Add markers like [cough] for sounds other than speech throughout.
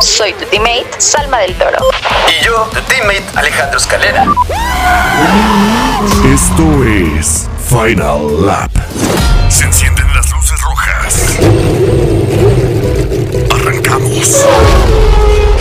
Soy tu teammate, Salma del Toro. Y yo, tu teammate Alejandro Escalera. Esto es Final Lap. Se encienden las luces rojas. Arrancamos.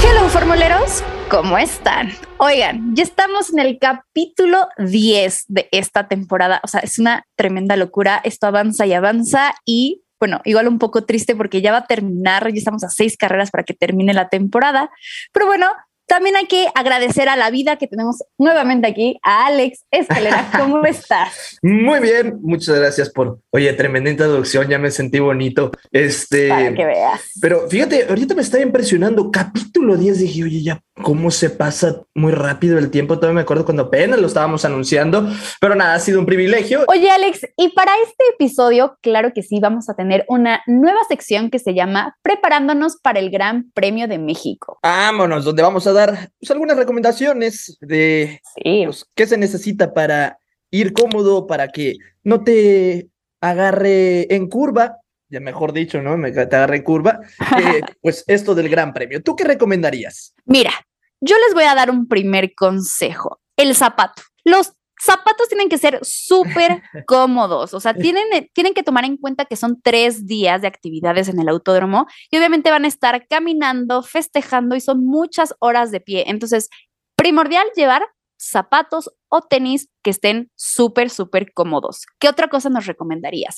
Hello, formuleros. ¿Cómo están? Oigan, ya estamos en el capítulo 10 de esta temporada. O sea, es una tremenda locura. Esto avanza y avanza y bueno, igual un poco triste porque ya va a terminar, ya estamos a seis carreras para que termine la temporada, pero bueno, también hay que agradecer a la vida que tenemos nuevamente aquí, a Alex Escalera. [laughs] ¿Cómo estás? Muy bien, muchas gracias por, oye, tremenda introducción, ya me sentí bonito. Este, Para que veas. Pero fíjate, ahorita me estaba impresionando, capítulo 10, dije, oye, ya, cómo se pasa muy rápido el tiempo, todavía me acuerdo cuando apenas lo estábamos anunciando, pero nada, ha sido un privilegio. Oye, Alex, y para este episodio, claro que sí, vamos a tener una nueva sección que se llama Preparándonos para el Gran Premio de México. Vámonos, donde vamos a dar pues, algunas recomendaciones de Sí. pues, qué se necesita para ir cómodo, para que no te agarre en curva, ya mejor dicho, ¿no? Me, te agarre en curva, [laughs] eh, pues esto del Gran Premio. ¿Tú qué recomendarías? Mira, yo les voy a dar un primer consejo. El zapato. Los zapatos tienen que ser súper [laughs] cómodos. O sea, tienen, tienen que tomar en cuenta que son tres días de actividades en el autódromo y obviamente van a estar caminando, festejando y son muchas horas de pie. Entonces, primordial llevar zapatos o tenis que estén súper, súper cómodos. ¿Qué otra cosa nos recomendarías?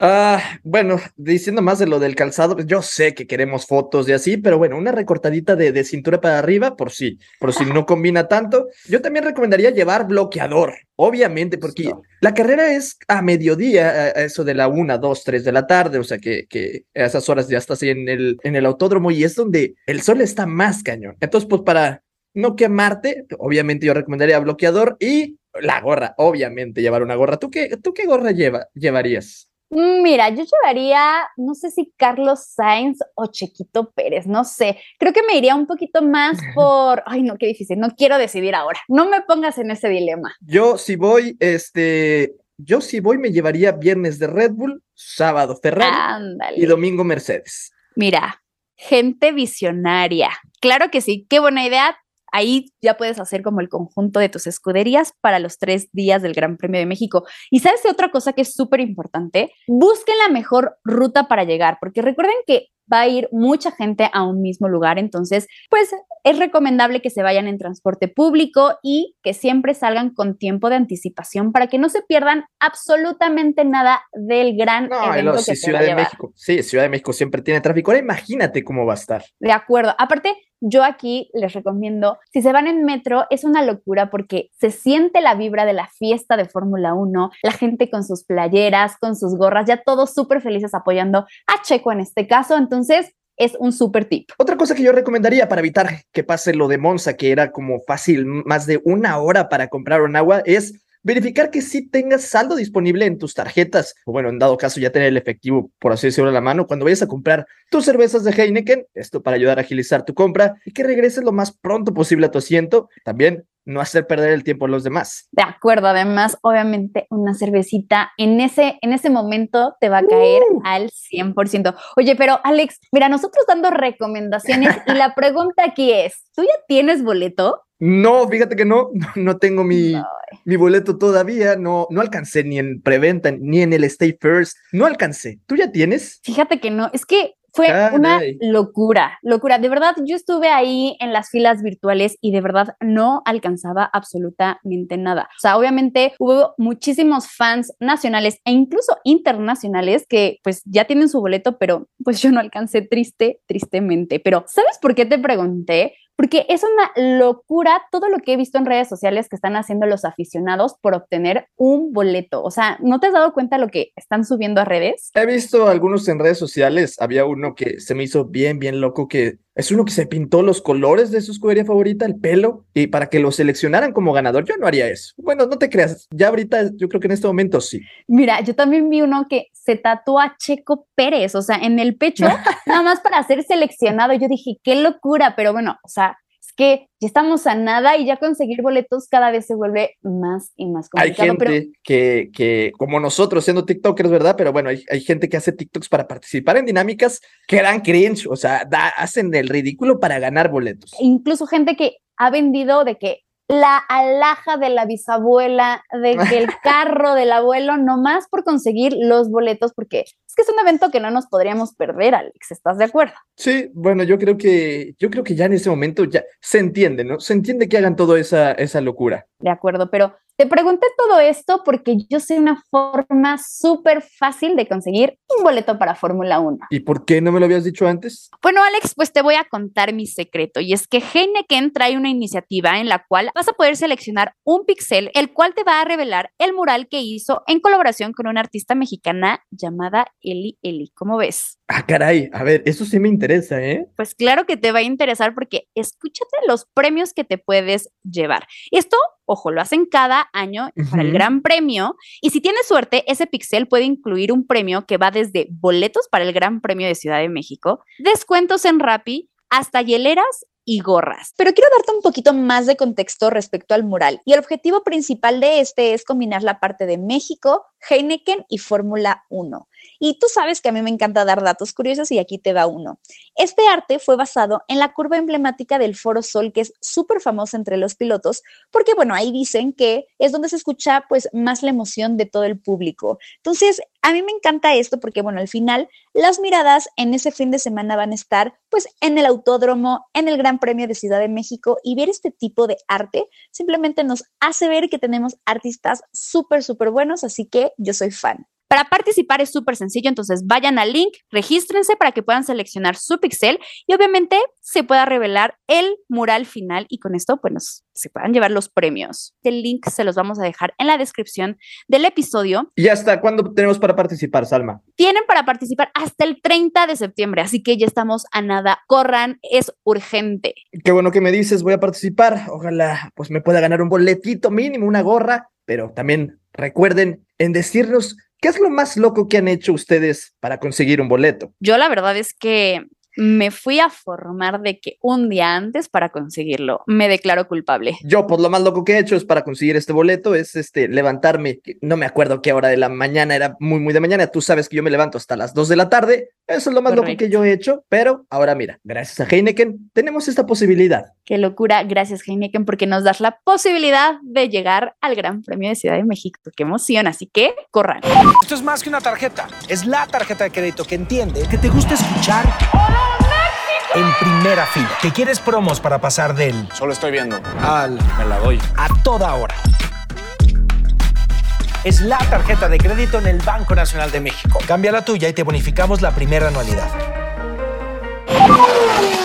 Ah, bueno, diciendo más de lo del calzado, pues yo sé que queremos fotos y así, pero bueno, una recortadita de, de cintura para arriba, por si, por si no combina tanto. Yo también recomendaría llevar bloqueador, obviamente, porque la carrera es a mediodía, a- eso de la una, dos, tres de la tarde, o sea que, que a esas horas ya estás ahí en el, en el autódromo y es donde el sol está más cañón. Entonces, pues para no quemarte, obviamente yo recomendaría bloqueador y la gorra, obviamente llevar una gorra. ¿Tú qué, tú qué gorra lleva, llevarías? Mira, yo llevaría, no sé si Carlos Sainz o Chequito Pérez, no sé. Creo que me iría un poquito más [laughs] por, ay, no, qué difícil, no quiero decidir ahora. No me pongas en ese dilema. Yo si voy, este, yo si voy me llevaría viernes de Red Bull, sábado Ferrari Ándale. y domingo Mercedes. Mira, gente visionaria. Claro que sí, qué buena idea. Ahí ya puedes hacer como el conjunto de tus escuderías para los tres días del Gran Premio de México. Y sabes otra cosa que es súper importante, busquen la mejor ruta para llegar, porque recuerden que va a ir mucha gente a un mismo lugar, entonces, pues es recomendable que se vayan en transporte público y que siempre salgan con tiempo de anticipación para que no se pierdan absolutamente nada del gran No, evento que sí, se Ciudad va de llevar. México. Sí, Ciudad de México siempre tiene tráfico. Ahora imagínate cómo va a estar. De acuerdo. Aparte, yo aquí les recomiendo, si se van en metro, es una locura porque se siente la vibra de la fiesta de Fórmula 1, la gente con sus playeras, con sus gorras, ya todos súper felices apoyando a Checo en este caso. Entonces, es un súper tip. Otra cosa que yo recomendaría para evitar que pase lo de Monza, que era como fácil, más de una hora para comprar un agua, es verificar que sí tengas saldo disponible en tus tarjetas, o bueno, en dado caso ya tener el efectivo, por así decirlo, a la mano, cuando vayas a comprar tus cervezas de Heineken, esto para ayudar a agilizar tu compra y que regreses lo más pronto posible a tu asiento, también no hacer perder el tiempo a los demás. De acuerdo, además, obviamente, una cervecita en ese, en ese momento te va a caer al 100%. Oye, pero Alex, mira, nosotros dando recomendaciones y la pregunta aquí es, ¿tú ya tienes boleto? No, fíjate que no, no, tengo mi, mi boleto todavía, no, no alcancé ni en preventa, ni en el Stay First, no alcancé. ¿Tú ya tienes? Fíjate que no, es que Fue una locura, locura. De verdad, yo estuve ahí en las filas virtuales y de verdad no alcanzaba absolutamente nada. O sea, obviamente hubo muchísimos fans nacionales e incluso internacionales que pues ya tienen su boleto, pero pues yo no alcancé triste, tristemente. Pero ¿sabes por qué te pregunté? Porque es una locura todo lo que he visto en redes sociales que están haciendo los aficionados por obtener un boleto. O sea, ¿no te has dado cuenta lo que están subiendo a redes? He visto algunos en redes sociales. Había uno que se me hizo bien, bien loco, que es uno que se pintó los colores de su escudería favorita, el pelo, y para que lo seleccionaran como ganador. Yo no haría eso. Bueno, no te creas. Ya ahorita, yo creo que en este momento sí. Mira, yo también vi uno que se tatuó a Checo Pérez, o sea, en el pecho, [laughs] nada más para ser seleccionado. Yo dije, qué locura, pero bueno, o sea, que ya estamos a nada y ya conseguir boletos cada vez se vuelve más y más Hay complicado. gente pero que, que, como nosotros, siendo TikTokers, ¿verdad? Pero bueno, hay, hay gente que hace TikToks para participar en dinámicas que dan cringe, o sea, da- hacen el ridículo para ganar boletos. incluso gente que ha vendido de que la alhaja de la bisabuela, de que el [laughs] carro del abuelo, nomás por conseguir los boletos, porque que es un evento que no nos podríamos perder, Alex, ¿estás de acuerdo? Sí, bueno, yo creo que, yo creo que ya en ese momento ya se entiende, ¿no? Se entiende que hagan toda esa, esa locura. De acuerdo, pero te pregunté todo esto porque yo sé una forma súper fácil de conseguir un boleto para Fórmula 1. ¿Y por qué no me lo habías dicho antes? Bueno, Alex, pues te voy a contar mi secreto y es que Heineken trae una iniciativa en la cual vas a poder seleccionar un pixel, el cual te va a revelar el mural que hizo en colaboración con una artista mexicana llamada Eli Eli. ¿Cómo ves? Ah, caray, a ver, eso sí me interesa, ¿eh? Pues claro que te va a interesar porque escúchate los premios que te puedes llevar. Esto, ojo, lo hacen cada año para el. Gran Premio y si tienes suerte, ese pixel puede incluir un premio que va desde boletos para el Gran Premio de Ciudad de México, descuentos en Rappi, hasta hieleras y gorras. Pero quiero darte un poquito más de contexto respecto al mural. Y el objetivo principal de este es combinar la parte de México, Heineken y Fórmula 1. Y tú sabes que a mí me encanta dar datos curiosos y aquí te va uno. Este arte fue basado en la curva emblemática del Foro Sol, que es súper famosa entre los pilotos, porque bueno, ahí dicen que es donde se escucha pues más la emoción de todo el público. Entonces, a mí me encanta esto porque bueno, al final las miradas en ese fin de semana van a estar pues en el autódromo, en el Gran Premio de Ciudad de México y ver este tipo de arte simplemente nos hace ver que tenemos artistas súper, súper buenos, así que yo soy fan. Para participar es súper sencillo, entonces vayan al link, regístrense para que puedan seleccionar su pixel y obviamente se pueda revelar el mural final y con esto pues nos- se puedan llevar los premios. El link se los vamos a dejar en la descripción del episodio. ¿Y hasta cuándo tenemos para participar, Salma? Tienen para participar hasta el 30 de septiembre, así que ya estamos a nada. Corran, es urgente. Qué bueno que me dices, voy a participar. Ojalá pues me pueda ganar un boletito mínimo, una gorra, pero también recuerden en decirnos qué es lo más loco que han hecho ustedes para conseguir un boleto. Yo la verdad es que me fui a formar de que un día antes para conseguirlo. Me declaro culpable. Yo, pues lo más loco que he hecho es para conseguir este boleto, es este levantarme, no me acuerdo qué hora de la mañana, era muy, muy de mañana. Tú sabes que yo me levanto hasta las 2 de la tarde. Eso es lo más loco que yo he hecho. Pero ahora mira, gracias a Heineken tenemos esta posibilidad. Qué locura. Gracias, Heineken, porque nos das la posibilidad de llegar al Gran Premio de Ciudad de México. Qué emoción. Así que corran. Esto es más que una tarjeta. Es la tarjeta de crédito que entiende que te gusta escuchar en primera fila. Que quieres promos para pasar del Solo estoy viendo. al me la doy a toda hora. Es la tarjeta de crédito en el Banco Nacional de México. Cambia la tuya y te bonificamos la primera anualidad.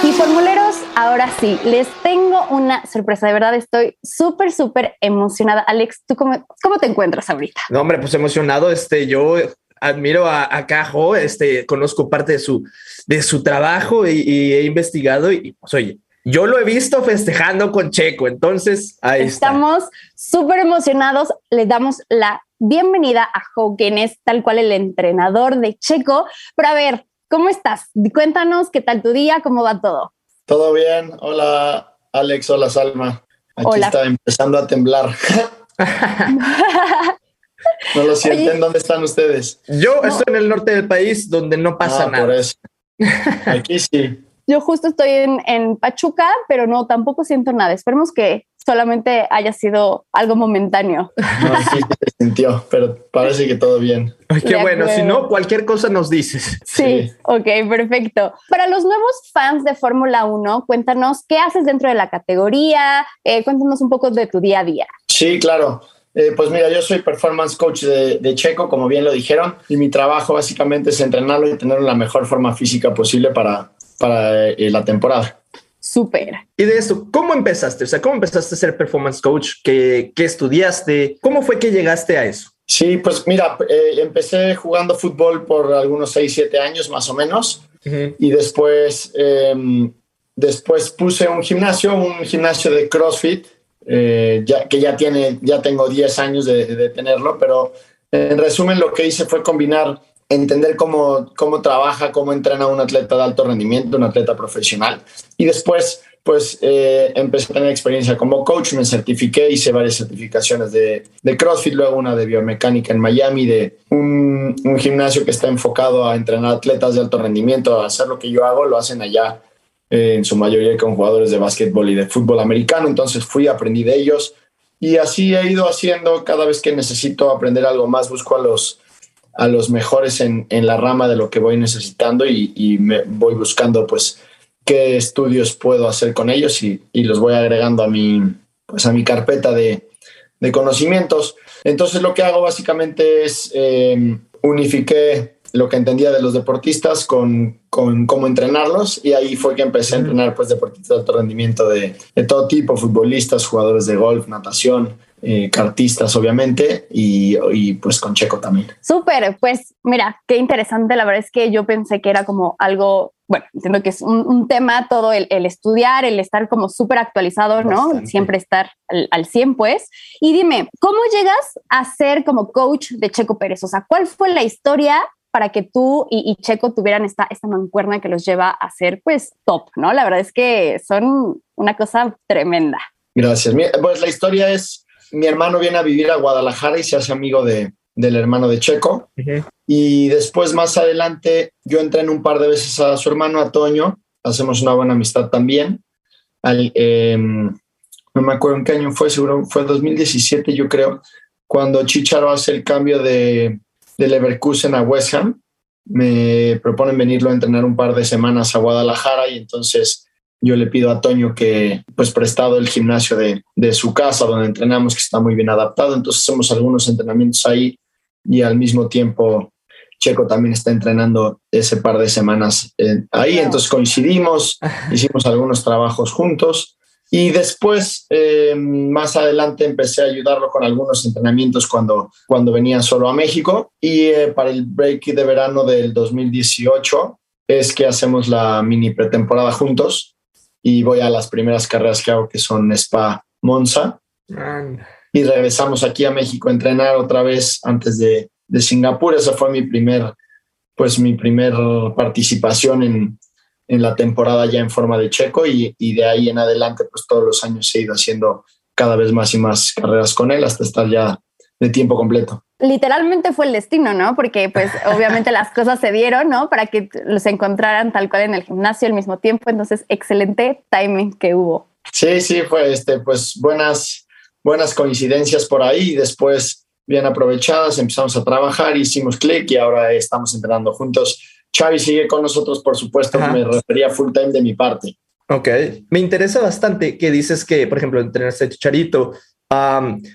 Y formuleros, ahora sí, les tengo una sorpresa. De verdad, estoy súper, súper emocionada. Alex, ¿tú cómo, cómo te encuentras ahorita? No, hombre, pues emocionado, este, yo admiro a, a Cajo, este, conozco parte de su, de su trabajo y, y he investigado y, pues, oye, yo lo he visto festejando con Checo, entonces ahí. Estamos súper emocionados. Les damos la bienvenida a Jo, quien es tal cual el entrenador de Checo. Pero a ver, ¿cómo estás? Cuéntanos qué tal tu día, cómo va todo. Todo bien. Hola, Alex. Hola, Salma. Aquí Hola. está empezando a temblar. [laughs] [laughs] no lo sienten. Oye. ¿Dónde están ustedes? Yo No. estoy en el norte del país donde no pasa Ah, nada. Por eso. Aquí sí. [laughs] Yo justo estoy en, en Pachuca, pero no, tampoco siento nada. Esperemos que solamente haya sido algo momentáneo. No, sí, se sintió, pero parece que todo bien. Ay, qué De bueno, si no, cualquier cosa nos dices. Sí, ok, perfecto. Para los nuevos fans de Fórmula 1, cuéntanos qué haces dentro de la categoría, eh, cuéntanos un poco de tu día a día. Sí, claro. Eh, pues mira, yo soy performance coach de, de Checo, como bien lo dijeron, y mi trabajo básicamente es entrenarlo y tenerlo en la mejor forma física posible para, para eh, la temporada. Súper. Y de esto, ¿cómo empezaste? O sea, ¿cómo empezaste a ser performance coach? ¿Qué, qué estudiaste? ¿Cómo fue que llegaste a eso? Sí, pues mira, eh, empecé jugando fútbol por algunos 6, 7 años más o menos. y después, eh, después puse un gimnasio, un gimnasio de CrossFit, eh, que ya, tiene, ya tengo 10 años de, tenerlo, pero en resumen lo que hice fue combinar, entender cómo, cómo trabaja, cómo entrena un atleta de alto rendimiento, un atleta profesional, y después pues eh, empecé a tener experiencia como coach, me certifiqué, hice varias certificaciones de, CrossFit, luego una de biomecánica en Miami, de un, gimnasio que está enfocado a entrenar atletas de alto rendimiento, a hacer lo que yo hago, lo hacen allá eh, en su mayoría con jugadores de básquetbol y de fútbol americano, entonces fui, aprendí de ellos y así he ido haciendo cada vez que necesito aprender algo más, busco a los, a los mejores en, en la rama de lo que voy necesitando y, y me voy buscando pues qué estudios puedo hacer con ellos y, y, los voy agregando a mi, pues a mi carpeta de, de conocimientos. Entonces lo que hago básicamente es eh, unifiqué lo que entendía de los deportistas con, con, cómo entrenarlos y ahí fue que empecé a entrenar pues deportistas de alto rendimiento de, de todo tipo, futbolistas, jugadores de golf, natación, eh, cartistas obviamente y, y, pues con Checo también. Súper, pues mira, qué interesante, la verdad es que yo pensé que era como algo, bueno, entiendo que es un, un tema todo el, el, estudiar, el estar como súper actualizado, ¿no? Bastante. Siempre estar al, al 100 pues. Y dime, ¿cómo llegas a ser como coach de Checo Pérez? O sea, ¿cuál fue la historia para que tú y, y, Checo tuvieran esta, esta mancuerna que los lleva a ser pues top, ¿no? La verdad es que son una cosa tremenda. Gracias. Pues la historia es, mi hermano viene a vivir a Guadalajara y se hace amigo de, del hermano de Checo. Uh -huh. Y después, más adelante, yo entré en un par de veces a su hermano, a Toño. Hacemos una buena amistad también. Al, eh, no me acuerdo en qué año fue, seguro fue 2017, yo creo, cuando Chicharo hace el cambio de, de Leverkusen a West Ham. Me proponen venirlo a entrenar un par de semanas a Guadalajara y entonces yo le pido a Toño que, pues, prestado el gimnasio de, de, su casa donde entrenamos, que está muy bien adaptado. Entonces, hacemos algunos entrenamientos ahí y al mismo tiempo Checo también está entrenando ese par de semanas eh, ahí. Entonces, coincidimos, [laughs] hicimos algunos trabajos juntos. Y después, eh, más adelante, empecé a ayudarlo con algunos entrenamientos cuando, cuando venía solo a México. Y eh, para el break de verano del 2018 es que hacemos la mini pretemporada juntos y voy a las primeras carreras que hago, que son Spa Monza. Man. Y regresamos aquí a México a entrenar otra vez antes de, de Singapur. Esa fue mi primer, pues mi primer participación en, en la temporada ya en forma de checo y, y, de ahí en adelante, pues todos los años he ido haciendo cada vez más y más carreras con él hasta estar ya de tiempo completo. Literalmente fue el destino, ¿no? Porque pues [laughs] obviamente las cosas se dieron, ¿no? Para que los encontraran tal cual en el gimnasio al mismo tiempo. Entonces, excelente timing que hubo. Sí, sí, fue este, pues buenas, buenas coincidencias por ahí después bien aprovechadas, empezamos a trabajar, hicimos clic y ahora estamos entrenando juntos. Xavi sigue con nosotros, por supuesto, Ajá. me refería full time de mi parte. Ok, me interesa bastante que dices que, por ejemplo, entrenaste a Chicharito,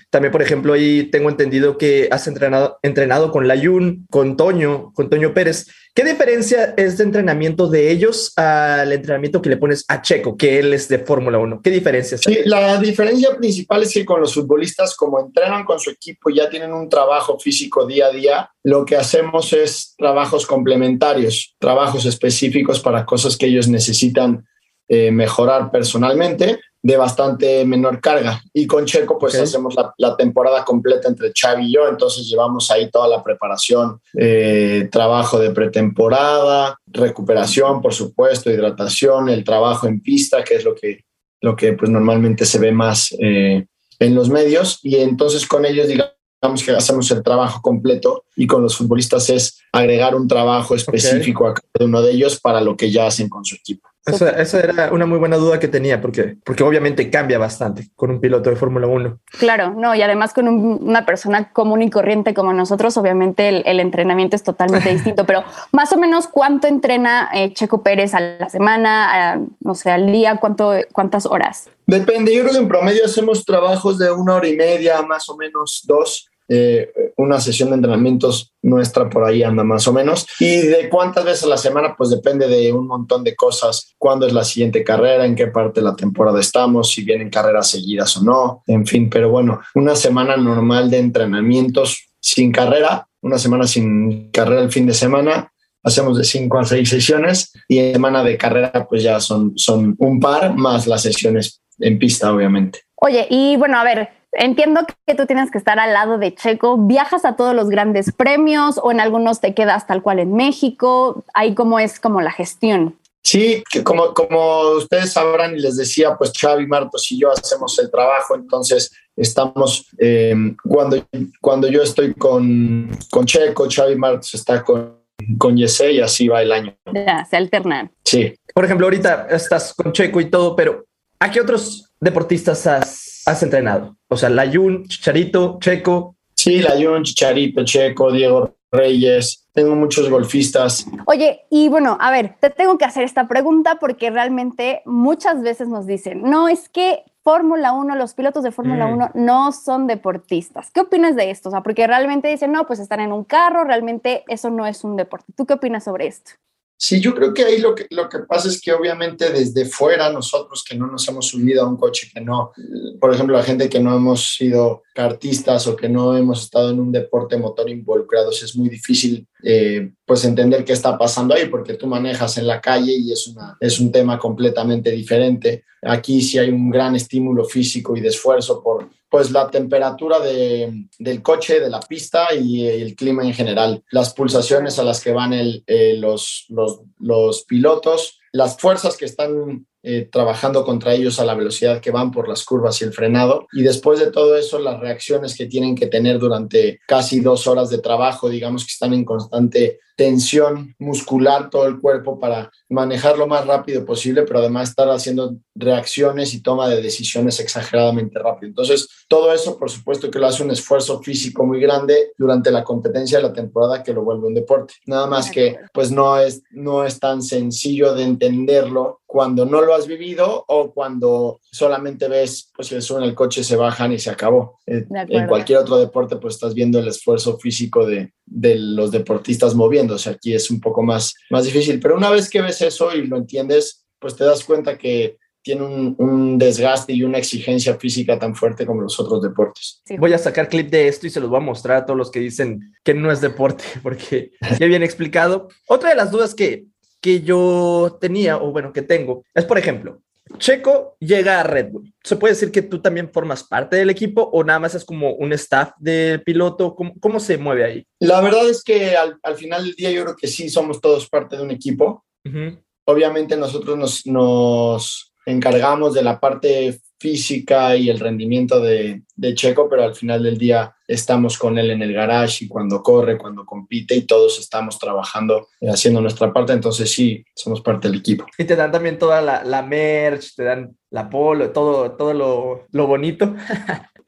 También, por ejemplo, ahí tengo entendido que has entrenado, entrenado con Layun, con Toño, con Toño Pérez. ¿Qué diferencia es de entrenamiento de ellos al entrenamiento que le pones a Checo, que él es de Fórmula 1? ¿Qué diferencia es? Sí, la diferencia principal es que con los futbolistas, como entrenan con su equipo, ya tienen un trabajo físico día a día, lo que hacemos es trabajos complementarios, trabajos específicos para cosas que ellos necesitan eh, mejorar personalmente de bastante menor carga. Y con Checo, pues okay. hacemos la, la, temporada completa entre Xavi y yo, entonces llevamos ahí toda la preparación, eh, trabajo de pretemporada, recuperación, por supuesto, hidratación, el trabajo en pista, que es lo que, lo que pues normalmente se ve más eh, en los medios. Y entonces con ellos, digamos, que hacemos el trabajo completo y con los futbolistas es agregar un trabajo específico okay. a cada uno de ellos para lo que ya hacen con su equipo. Esa, esa, era una muy buena duda que tenía, porque, porque obviamente cambia bastante con un piloto de Fórmula 1. Claro, no, y además con un, una persona común y corriente como nosotros, obviamente el, el entrenamiento es totalmente [laughs] distinto, pero más o menos cuánto entrena eh, Checo Pérez a la semana, a, no sé, al día, cuánto, cuántas horas. Depende, yo creo que en promedio hacemos trabajos de una hora y media, más o menos dos. Eh, una sesión de entrenamientos nuestra por ahí anda más o menos. Y de cuántas veces a la semana, pues depende de un montón de cosas. Cuándo es la siguiente carrera, en qué parte de la temporada estamos, si vienen carreras seguidas o no, en fin. Pero bueno, una semana normal de entrenamientos sin carrera, una semana sin carrera el fin de semana. Hacemos de cinco a seis sesiones y en semana de carrera pues ya son, son un par más las sesiones en pista, obviamente. Oye, y bueno, a ver, entiendo que tú tienes que estar al lado de Checo, viajas a todos los grandes premios o en algunos te quedas tal cual en México, ahí cómo es como la gestión. Sí, que como, como ustedes sabrán y les decía, pues Xavi, Martos y yo hacemos el trabajo, entonces estamos, eh, cuando, cuando yo estoy con, con Checo, Xavi Martos está con, con Yesé y así va el año. Ya, se alternan. Sí. Por ejemplo, ahorita estás con Checo y todo, pero ¿a qué otros deportistas has, has entrenado? O sea, Layun, Chicharito, Checo. Sí, Layun, Chicharito, Checo, Diego Reyes. Tengo muchos golfistas. Oye, y bueno, a ver, te tengo que hacer esta pregunta porque realmente muchas veces nos dicen, no, es que Fórmula 1, los pilotos de Fórmula Mm. 1 no son deportistas. ¿Qué opinas de esto? O sea, porque realmente dicen, no, pues están en un carro, realmente eso no es un deporte. ¿Tú qué opinas sobre esto? Sí, yo creo que ahí lo que, lo que pasa es que obviamente desde fuera nosotros que no nos hemos subido a un coche, que no, por ejemplo, la gente que no hemos sido kartistas o que no hemos estado en un deporte motor involucrados, es muy difícil eh, pues entender qué está pasando ahí porque tú manejas en la calle y es, una, es un tema completamente diferente. Aquí sí hay un gran estímulo físico y de esfuerzo por pues la temperatura de, del coche, de la pista y el clima en general, las pulsaciones a las que van el, eh, los, los, los, pilotos, las fuerzas que están eh, trabajando contra ellos a la velocidad que van por las curvas y el frenado. Y después de todo eso, las reacciones que tienen que tener durante casi dos horas de trabajo, digamos que están en constante tensión muscular todo el cuerpo para manejar lo más rápido posible, pero además estar haciendo reacciones y toma de decisiones exageradamente rápido. Entonces, todo eso, por supuesto, que lo hace un esfuerzo físico muy grande durante la competencia de la temporada que lo vuelve un deporte. Nada más que, pues, no es, no es tan sencillo de entenderlo cuando no lo has vivido o cuando solamente ves, pues, si le suben el coche, se bajan y se acabó. En cualquier otro deporte, pues, estás viendo el esfuerzo físico de, de los deportistas moviéndose. Aquí es un poco más, más difícil, pero una vez que ves eso y lo entiendes, pues te das cuenta que tiene un, un, desgaste y una exigencia física tan fuerte como los otros deportes. Sí. Voy a sacar clip de esto y se los voy a mostrar a todos los que dicen que no es deporte, [laughs] porque ya bien explicado. Otra de las dudas que, que yo tenía, o bueno, que tengo, es, por ejemplo, Checo llega a Red Bull. ¿Se puede decir que tú también formas parte del equipo o nada más es como un staff de piloto? ¿Cómo, cómo se mueve ahí? La verdad es que al, al, final del día yo creo que sí somos todos parte de un equipo. Uh -huh. Obviamente nosotros nos, nos, encargamos de la parte física y el rendimiento de, de, Checo, pero al final del día estamos con él en el garage y cuando corre, cuando compite y todos estamos trabajando, eh, haciendo nuestra parte, entonces sí, somos parte del equipo. Y te dan también toda la, la merch, te dan la polo, todo, todo lo, lo bonito.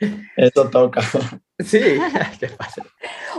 [laughs] Esto toca. Sí, [laughs] qué pasa.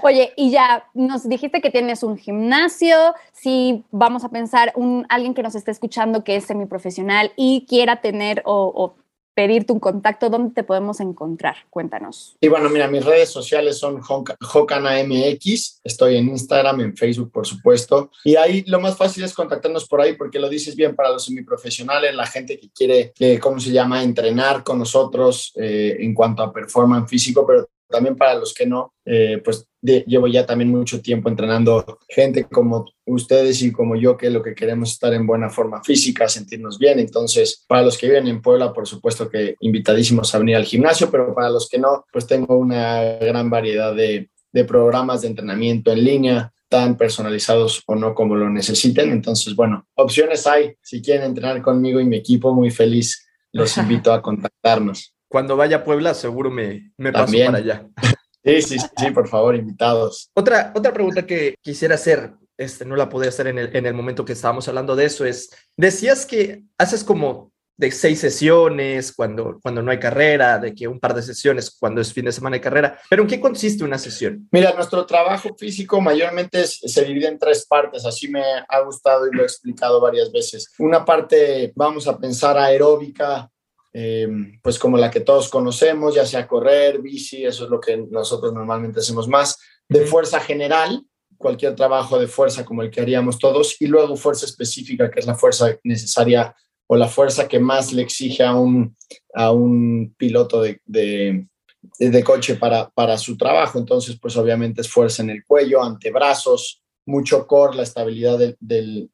Oye, y ya nos dijiste que tienes un gimnasio, si vamos a pensar un alguien que nos esté escuchando que es semiprofesional y quiera tener o, o pedirte un contacto, ¿dónde te podemos encontrar? Cuéntanos. Y bueno, mira, mis redes sociales son JocanaMX, estoy en Instagram, en Facebook, por supuesto, y ahí lo más fácil es contactarnos por ahí porque lo dices bien para los semiprofesionales, la gente que quiere, eh, ¿cómo se llama?, entrenar con nosotros eh, en cuanto a performance físico, pero también para los que no, eh, pues de, llevo ya también mucho tiempo entrenando gente como ustedes y como yo, que lo que queremos es estar en buena forma física, sentirnos bien. Entonces, para los que viven en Puebla, por supuesto que invitadísimos a venir al gimnasio, pero para los que no, pues tengo una gran variedad de, de programas de entrenamiento en línea tan personalizados o no como lo necesiten. Entonces, bueno, opciones hay. Si quieren entrenar conmigo y mi equipo, muy feliz, los [laughs] invito a contactarnos cuando vaya a Puebla, seguro me, me paso para allá. [laughs] Sí, sí, sí, por favor, invitados. Otra, otra pregunta que quisiera hacer. este, no la pude hacer en el, en el momento que estábamos hablando de eso, es, decías que haces como de seis sesiones cuando, cuando no hay carrera, de que un par de sesiones cuando es fin de semana de carrera. Pero ¿en qué consiste una sesión? Mira, nuestro trabajo físico mayormente es- se divide en tres partes, así me ha gustado y lo he explicado varias veces. Una parte, vamos a pensar aeróbica, eh, pues como la que todos conocemos, ya sea correr, bici, eso es lo que nosotros normalmente hacemos más, de fuerza general, cualquier trabajo de fuerza como el que haríamos todos, y luego fuerza específica, que es la fuerza necesaria o la fuerza que más le exige a un, a un piloto de, de, de coche para, para su trabajo. Entonces, pues obviamente es fuerza en el cuello, antebrazos, mucho core, la estabilidad del, del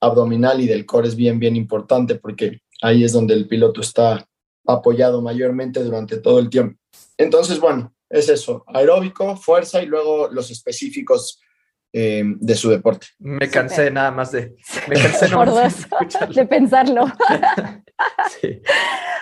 abdominal y del core es bien, bien importante porque ahí es donde el piloto está apoyado mayormente durante todo el tiempo. Entonces, bueno, es eso, aeróbico, fuerza y luego los específicos eh, de su deporte. Me cansé nada más de... Me cansé nada más de de pensarlo. [laughs] Sí.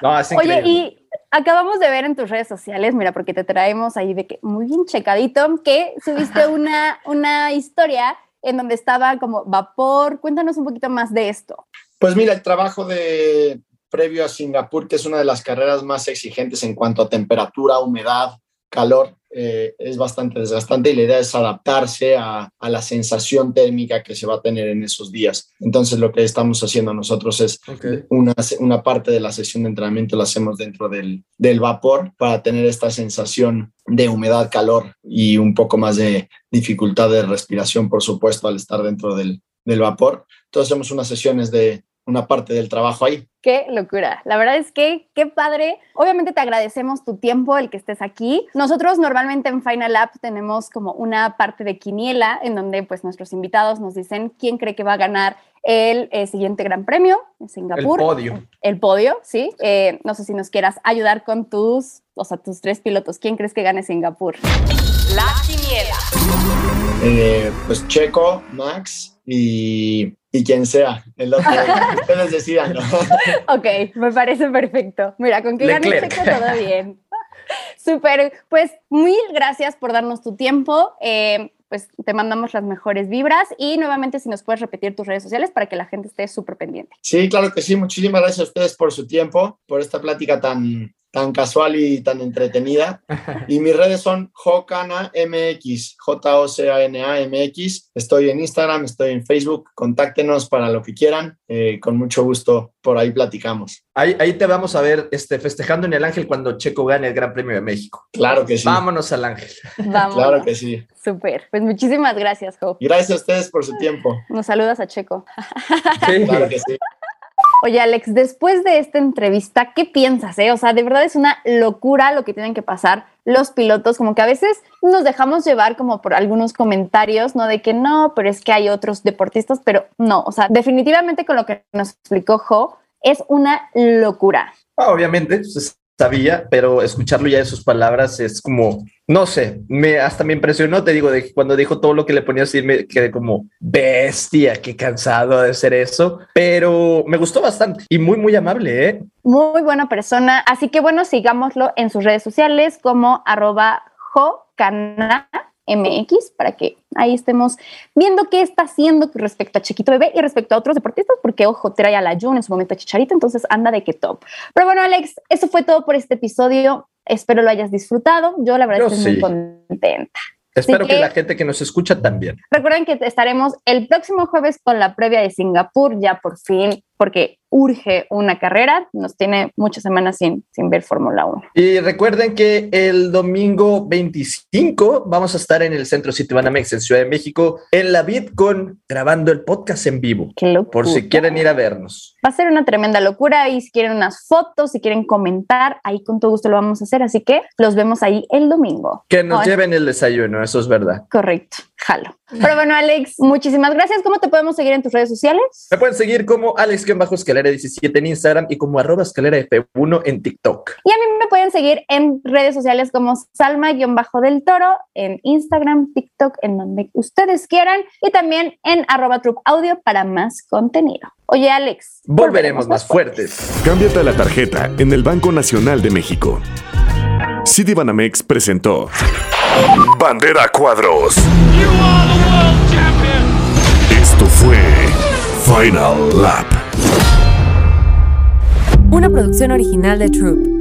No, es Oye, y acabamos de ver en tus redes sociales, mira, porque te traemos ahí de que muy bien checadito, que subiste [laughs] una, una historia en donde estaba como vapor. Cuéntanos un poquito más de esto. Pues mira, el trabajo de previo a Singapur, que es una de las carreras más exigentes en cuanto a temperatura, humedad, calor, eh, es bastante desgastante y la idea es adaptarse a, a, la sensación térmica que se va a tener en esos días. Entonces lo que estamos haciendo nosotros es Okay. una, una parte de la sesión de entrenamiento la hacemos dentro del, del vapor para tener esta sensación de humedad, calor y un poco más de dificultad de respiración, por supuesto, al estar dentro del, del vapor. Entonces hacemos unas sesiones de una parte del trabajo ahí. Qué locura. La verdad es que qué padre. Obviamente te agradecemos tu tiempo, el que estés aquí. Nosotros normalmente en Final App tenemos como una parte de quiniela en donde pues nuestros invitados nos dicen quién cree que va a ganar el eh, siguiente Gran Premio en Singapur. El podio. El podio, sí. Eh, no sé si nos quieras ayudar con tus, o sea, tus tres pilotos. ¿Quién crees que gane Singapur? La quiniela. Eh, pues Checo, Max y, y quien sea. El otro, [laughs] ustedes decidan. ¿no? Ok, me parece perfecto. Mira, con que gane. Checo todo bien. [laughs] Súper, pues mil gracias por darnos tu tiempo. Eh, pues te mandamos las mejores vibras y nuevamente si nos puedes repetir tus redes sociales para que la gente esté súper pendiente. Sí, claro que sí. Muchísimas gracias a ustedes por su tiempo, por esta plática tan, tan casual y tan entretenida. [laughs] Y mis redes son Jocana MX, J-O-C-A-N-A MX. Estoy en Instagram, estoy en Facebook. Contáctenos para lo que quieran. Eh, con mucho gusto, por ahí platicamos. Ahí, ahí te vamos a ver este, festejando en el Ángel cuando Checo gane el Gran Premio de México. Claro que sí. Vámonos al Ángel. Vamos. Claro que sí. Súper. Pues muchísimas gracias, Jo. Gracias a ustedes por su tiempo. Nos saludas a Checo. Sí. Claro que sí. Oye, Alex, después de esta entrevista, ¿qué piensas? Eh? O sea, de verdad es una locura lo que tienen que pasar los pilotos, como que a veces nos dejamos llevar como por algunos comentarios, ¿no? De que no, pero es que hay otros deportistas, pero no, o sea, definitivamente con lo que nos explicó Jo, es una locura. Ah, obviamente, se sabía, pero escucharlo ya de sus palabras es como, no sé, me hasta me impresionó, te digo, de cuando dijo todo lo que le ponía así, me quedé como bestia, qué cansado de hacer eso, pero me gustó bastante y muy, muy amable, ¿eh? Muy buena persona, así que bueno, sigámoslo en sus redes sociales como arroba jocana MX para que ahí estemos viendo qué está haciendo respecto a Chiquito Bebé y respecto a otros deportistas, porque ojo, trae a la Jun en su momento a Chicharito, entonces anda de que top. Pero bueno, Alex, eso fue todo por este episodio. Espero lo hayas disfrutado. Yo la verdad Yo estoy sí. muy contenta. Espero que que- la gente que nos escucha también. Recuerden que estaremos el próximo jueves con la previa de Singapur, ya por fin, porque urge una carrera. Nos tiene muchas semanas sin, sin ver Fórmula 1. Y recuerden que el domingo 25 vamos a estar en el Centro Citibanamex en Ciudad de México, en la VidCon, grabando el podcast en vivo, Qué locura. por si quieren ir a vernos. Va a ser una tremenda locura y si quieren unas fotos, si quieren comentar, ahí con todo gusto lo vamos a hacer. Así que los vemos ahí el domingo. Que nos Ay. lleven el desayuno, eso es verdad. Correcto, jalo. Pero bueno, Alex, muchísimas gracias. ¿Cómo te podemos seguir en tus redes sociales? Me pueden seguir como Alex-Escalera17 en Instagram y como arroba escalera F1 en TikTok. Y a mí me pueden seguir en redes sociales como Salma-del Toro, en Instagram, TikTok, en donde ustedes quieran, y también en arroba Troop Audio para más contenido. Oye, Alex. Volveremos más fuertes. Cámbiate a la tarjeta en el Banco Nacional de México. Citibanamex presentó Bandera Cuadros. Champion. fue Final Lap. Una producción original de Troop.